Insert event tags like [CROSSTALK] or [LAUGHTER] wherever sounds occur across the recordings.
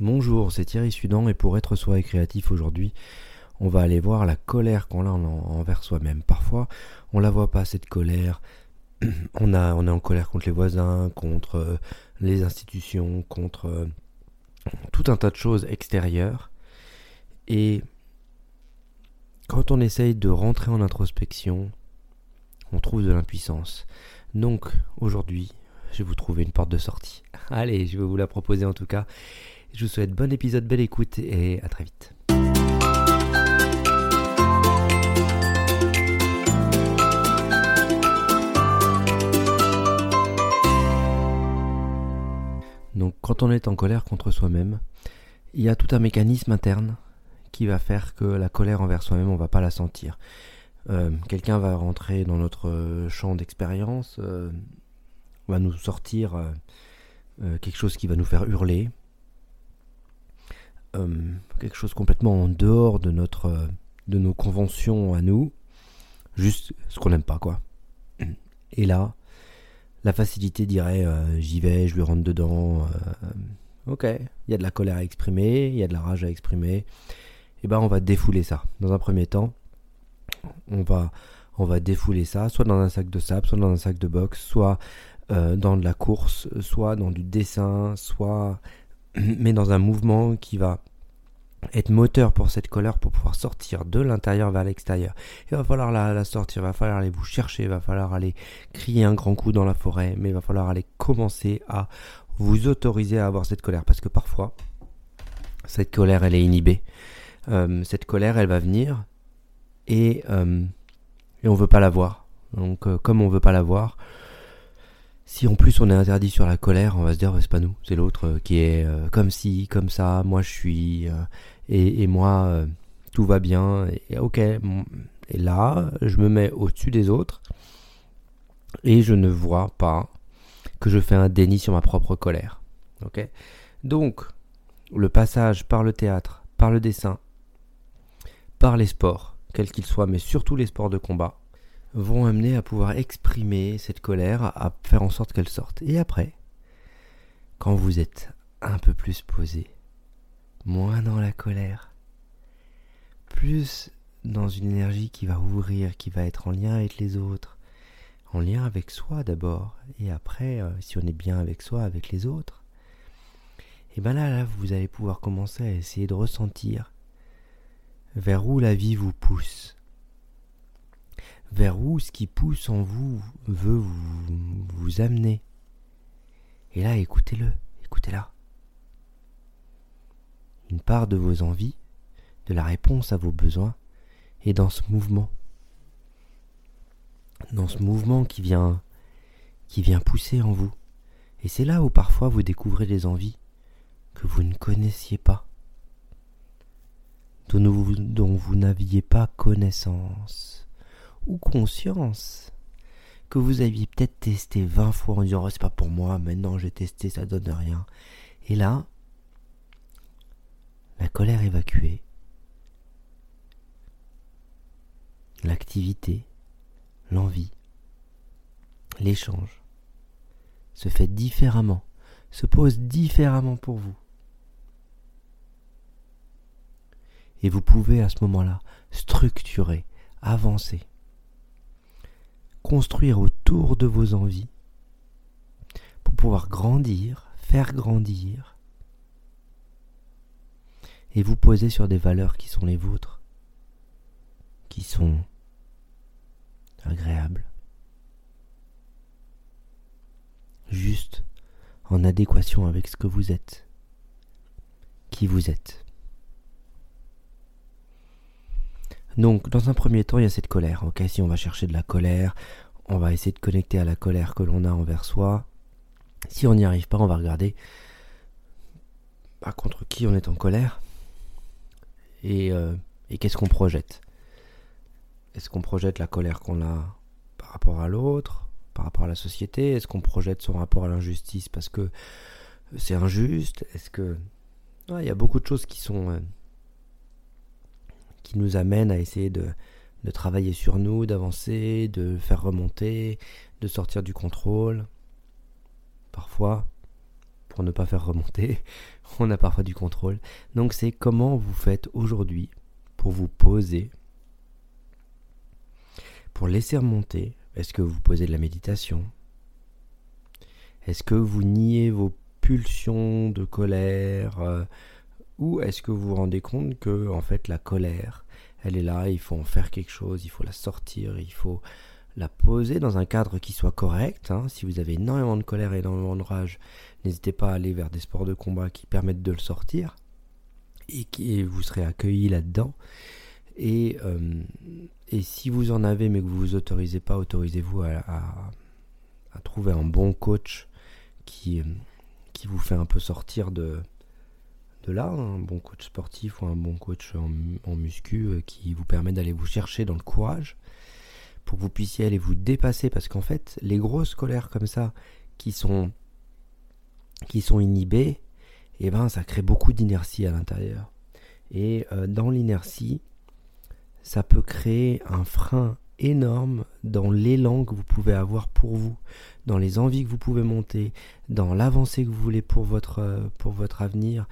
Bonjour, c'est Thierry Sudan et pour être soi et créatif aujourd'hui, on va aller voir la colère qu'on a envers soi-même. Parfois, on la voit pas cette colère. [CLEARS THROAT] On, a, on est en colère contre les voisins, contre euh, les institutions, contre euh, tout un tas de choses extérieures. Et quand on essaye de rentrer en introspection, on trouve de l'impuissance. Donc aujourd'hui, je vais vous trouver une porte de sortie. [LAUGHS] Allez, je vais vous la proposer en tout cas. Je vous souhaite bon épisode, belle écoute et à très vite. Donc quand on est en colère contre soi-même, il y a tout un mécanisme interne qui va faire que la colère envers soi-même, on va pas la sentir. Euh, quelqu'un va rentrer dans notre champ d'expérience, euh, va nous sortir euh, quelque chose qui va nous faire hurler, euh, quelque chose complètement en dehors de notre euh, de nos conventions à nous, juste ce qu'on n'aime pas quoi. [CLEARS THROAT] Et là, la facilité dirait euh, j'y vais, je lui rentre dedans. ok, il y a de la colère à exprimer, il y a de la rage à exprimer. Et eh ben on va défouler ça. Dans un premier temps, on va on va défouler ça, soit dans un sac de sable, soit dans un sac de boxe, soit dans de la course, soit dans du dessin, soit mais dans un mouvement qui va être moteur pour cette colère pour pouvoir sortir de l'intérieur vers l'extérieur. Il va falloir la, sortir, il va falloir aller vous chercher, il va falloir aller crier un grand coup dans la forêt, mais il va falloir aller commencer à vous autoriser à avoir cette colère parce que parfois cette colère elle est inhibée. Euh, cette colère elle va venir et, euh, et on veut pas la voir. Donc euh, comme on veut pas la voir, si en plus on est interdit sur la colère, on va se dire c'est pas nous, c'est l'autre euh, qui est euh, comme si, comme ça, moi je suis euh, et, moi tout va bien. Et, ok, et là je me mets au-dessus des autres et je ne vois pas que je fais un déni sur ma propre colère. Ok, donc le passage par le théâtre, par le dessin, par les sports, quels qu'ils soient, mais surtout les sports de combat, vont amener à pouvoir exprimer cette colère, à faire en sorte qu'elle sorte. Et après, quand vous êtes un peu plus posé, moins dans la colère, plus dans une énergie qui va ouvrir, qui va être en lien avec les autres, en lien avec soi d'abord, et après, euh, si on est bien avec soi, avec les autres, et bien là, là, vous allez pouvoir commencer à essayer de ressentir vers où la vie vous pousse vers où ce qui pousse en vous veut vous, amener. Et là, écoutez-le, écoutez-la. Une part de vos envies, de la réponse à vos besoins, est dans ce mouvement. Dans ce mouvement qui vient, qui vient pousser en vous. Et c'est là où parfois vous découvrez des envies que vous ne connaissiez pas, dont vous n'aviez pas connaissance ou conscience que vous aviez peut-être testé 20 fois en disant oh, c'est pas pour moi, maintenant j'ai testé, ça donne rien. Et là, la colère évacuée, l'activité, l'envie, l'échange se fait différemment, se pose différemment pour vous. Et vous pouvez à ce moment-là structurer, avancer construire autour de vos envies pour pouvoir grandir, faire grandir et vous poser sur des valeurs qui sont les vôtres, qui sont agréables, juste en adéquation avec ce que vous êtes, qui vous êtes. Donc, dans un premier temps, il y a cette colère. Ok, si on va chercher de la colère, on va essayer de connecter à la colère que l'on a envers soi. Si on n'y arrive pas, on va regarder bah, contre qui on est en colère et, euh, et qu'est-ce qu'on projette? Est-ce qu'on projette la colère qu'on a par rapport à l'autre, par rapport à la société? Est-ce qu'on projette son rapport à l'injustice parce que c'est injuste? Est-ce que il y a beaucoup de choses qui sont euh, qui nous amènent à essayer de, de travailler sur nous, d'avancer, de faire remonter, de sortir du contrôle. Parfois, pour ne pas faire remonter, [LAUGHS] on a parfois du contrôle. Donc c'est comment vous faites aujourd'hui pour vous poser, pour laisser remonter? Est-ce que vous posez de la méditation? Est-ce que vous niez vos pulsions de colère euh, Ou est-ce que vous vous rendez compte que en fait la colère, elle est là, il faut en faire quelque chose, il faut la sortir, il faut la poser dans un cadre qui soit correct. Hein. Si vous avez énormément de colère et énormément de rage, n'hésitez pas à aller vers des sports de combat qui permettent de le sortir et, qui, vous serez accueilli là-dedans. Et, euh, et, si vous en avez mais que vous vous autorisez pas, autorisez-vous à, à, trouver un bon coach qui, qui vous fait un peu sortir de, de là, un bon coach sportif ou un bon coach en, muscu euh, qui vous permet d'aller vous chercher dans le courage pour que vous puissiez aller vous dépasser. Parce qu'en fait les grosses colères comme ça qui sont qui sont inhibées et eh ben ça crée beaucoup d'inertie à l'intérieur. Et euh, dans l'inertie ça peut créer un frein énorme dans l'élan que vous pouvez avoir pour vous, dans les envies que vous pouvez monter, dans l'avancée que vous voulez pour votre, euh, pour votre avenir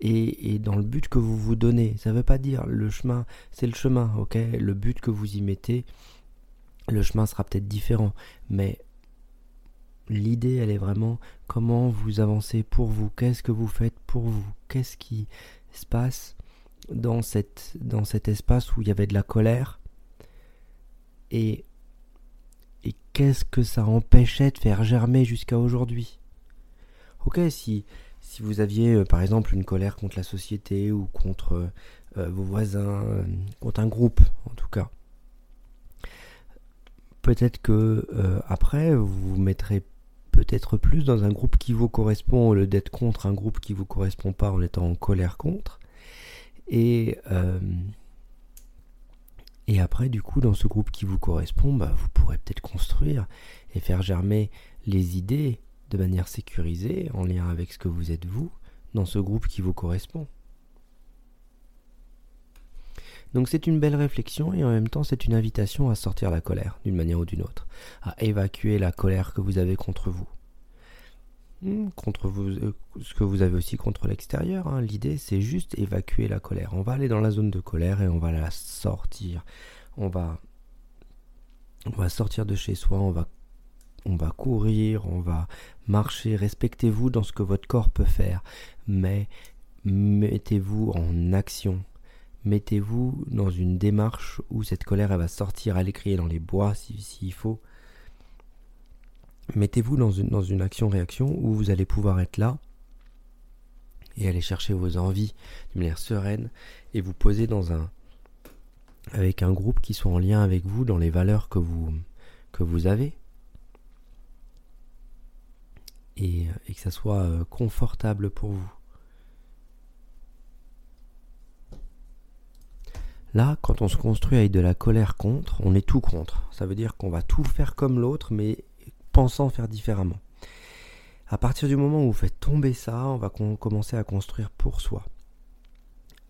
et, dans le but que vous vous donnez. Ça ne veut pas dire le chemin, c'est le chemin, ok? Le but que vous y mettez, le chemin sera peut-être différent, mais l'idée, elle est vraiment comment vous avancez pour vous, qu'est-ce que vous faites pour vous, qu'est-ce qui se passe dans, cette, dans cet espace où il y avait de la colère, et, et qu'est-ce que ça empêchait de faire germer jusqu'à aujourd'hui? Ok, si, si vous aviez euh, par exemple une colère contre la société ou contre euh, vos voisins, euh, contre un groupe en tout cas, peut-être que euh, après vous vous mettrez peut-être plus dans un groupe qui vous correspond au lieu d'être contre un groupe qui vous correspond pas en étant en colère contre. Et euh, et après, du coup, dans ce groupe qui vous correspond, bah, vous pourrez peut-être construire et faire germer les idées de manière sécurisée, en lien avec ce que vous êtes vous, dans ce groupe qui vous correspond. Donc c'est une belle réflexion et en même temps c'est une invitation à sortir la colère d'une manière ou d'une autre, à évacuer la colère que vous avez contre vous. Hmm, contre vous, euh, ce que vous avez aussi contre l'extérieur. Hein. L'idée c'est juste évacuer la colère. On va aller dans la zone de colère et on va la sortir. On va, on va sortir de chez soi, on va on va courir, on va marcher, respectez-vous dans ce que votre corps peut faire, mais mettez-vous en action, mettez-vous dans une démarche où cette colère va sortir, aller crier dans les bois s'il faut. Mettez-vous dans une, dans une action-réaction où vous allez pouvoir être là et aller chercher vos envies de manière sereine et vous poser dans un avec un groupe qui soit en lien avec vous dans les valeurs que vous avez et, et que ça soit euh, confortable pour vous. Là, quand on se construit avec de la colère contre, on est tout contre. Ça veut dire qu'on va tout faire comme l'autre, mais pensant faire différemment. À partir du moment où vous faites tomber ça, on va commencer à construire pour soi.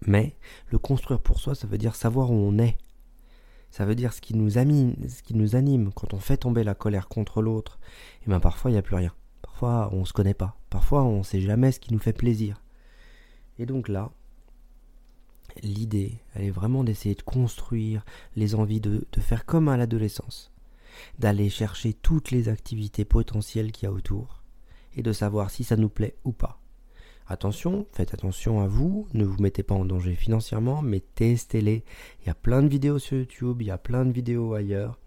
Mais le construire pour soi, ça veut dire savoir où on est. Ça veut dire ce qui nous anime, ce qui nous anime. Quand on fait tomber la colère contre l'autre, et eh bien parfois il n'y a plus rien. Parfois on ne se connaît pas. Parfois on ne sait jamais ce qui nous fait plaisir. Et donc là, l'idée, elle est vraiment d'essayer de construire les envies de, de faire comme à l'adolescence, d'aller chercher toutes les activités potentielles qu'il y a autour et de savoir si ça nous plaît ou pas. Attention, faites attention à vous, ne vous mettez pas en danger financièrement, mais testez-les. Il y a plein de vidéos sur YouTube, il y a plein de vidéos ailleurs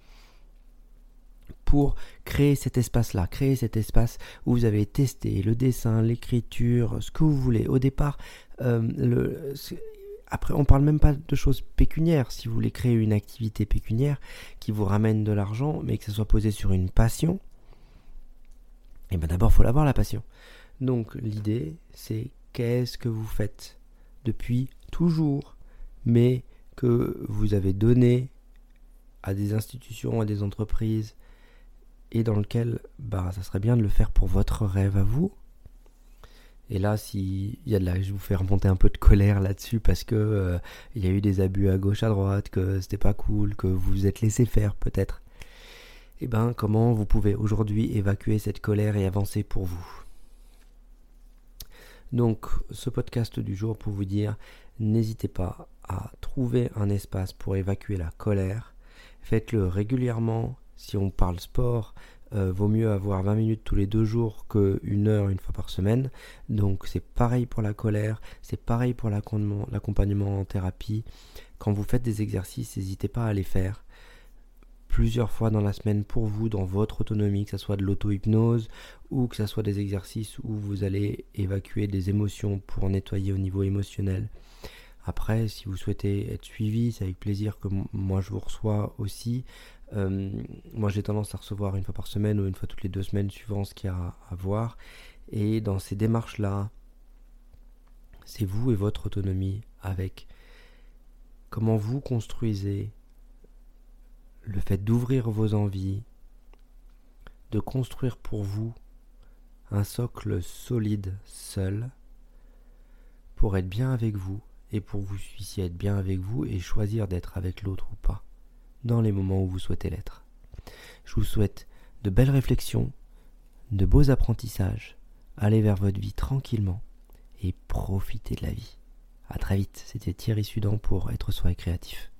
pour créer cet espace-là, créer cet espace où vous avez testé le dessin, l'écriture, ce que vous voulez. Au départ, euh, le, après, on parle même pas de choses pécuniaires. Si vous voulez créer une activité pécuniaire qui vous ramène de l'argent, mais que ça soit posé sur une passion, eh bien d'abord, faut l'avoir la passion. Donc l'idée, c'est qu'est-ce que vous faites depuis toujours, mais que vous avez donné à des institutions, à des entreprises, et dans lequel, bah, ça serait bien de le faire pour votre rêve à vous, et là, si y a de la, je vous fais remonter un peu de colère là-dessus parce que euh, il y a eu des abus à gauche, à droite, que c'était pas cool, que vous vous êtes laissé faire peut-être. Eh ben, comment vous pouvez aujourd'hui évacuer cette colère et avancer pour vous? Donc ce podcast du jour pour vous dire, n'hésitez pas à trouver un espace pour évacuer la colère. Faites-le régulièrement. Si on parle sport, euh, vaut mieux avoir 20 minutes tous les deux jours que une heure une fois par semaine. Donc c'est pareil pour la colère, c'est pareil pour l'accompagnement en thérapie. Quand vous faites des exercices, n'hésitez pas à les faire plusieurs fois dans la semaine pour vous, dans votre autonomie, que ce soit de l'auto-hypnose ou que ce soit des exercices où vous allez évacuer des émotions pour nettoyer au niveau émotionnel. Après, si vous souhaitez être suivi, c'est avec plaisir que moi je vous reçois aussi. Euh, moi j'ai tendance à recevoir une fois par semaine ou une fois toutes les deux semaines suivant ce qu'il y a à voir. Et dans ces démarches-là, c'est vous et votre autonomie avec comment vous construisez le fait d'ouvrir vos envies, de construire pour vous un socle solide seul pour être bien avec vous et pour vous puissiez être bien avec vous et choisir d'être avec l'autre ou pas dans les moments où vous souhaitez l'être. Je vous souhaite de belles réflexions, de beaux apprentissages, allez vers votre vie tranquillement et profitez de la vie. A très vite, c'était Thierry Sudan pour Être soi et créatif.